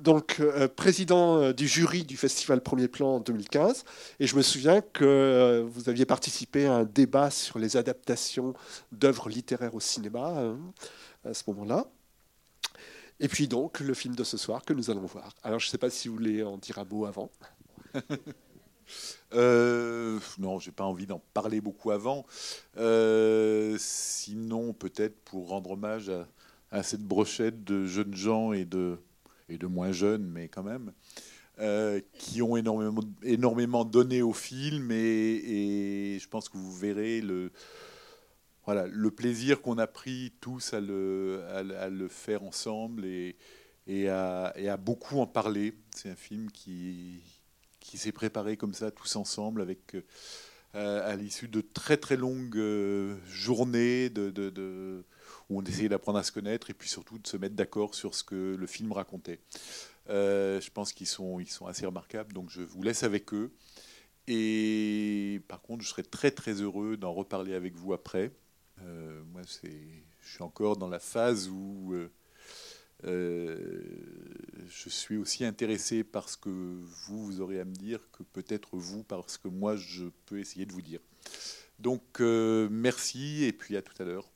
donc euh, président euh, du jury du festival Premier Plan en 2015. Et je me souviens que euh, vous aviez participé à un débat sur les adaptations d'œuvres littéraires au cinéma hein, à ce moment-là. Et puis donc le film de ce soir que nous allons voir. Alors je ne sais pas si vous voulez en dire un mot avant. non, j'ai pas envie d'en parler beaucoup avant. sinon, peut-être pour rendre hommage à, cette brochette de jeunes gens et de, et de moins jeunes, mais quand même, euh, qui ont énormément, donné au film. Et, je pense que vous verrez le, voilà, le plaisir qu'on a pris tous à le, à, le faire ensemble et, et, à, beaucoup en parler. C'est un film qui, qui s'est préparé comme ça, tous ensemble, avec. Euh, à l'issue de très très longues euh, journées de où on essayait d'apprendre à se connaître et puis surtout de se mettre d'accord sur ce que le film racontait. Euh, je pense qu'ils sont, ils sont assez remarquables, donc je vous laisse avec eux. Et par contre, je serais très très heureux d'en reparler avec vous après. Euh, moi, c'est, je suis encore dans la phase où euh, je suis aussi intéressé par ce que vous, vous aurez à me dire que peut-être vous, parce que moi, je peux essayer de vous dire. Donc, merci et puis à tout à l'heure.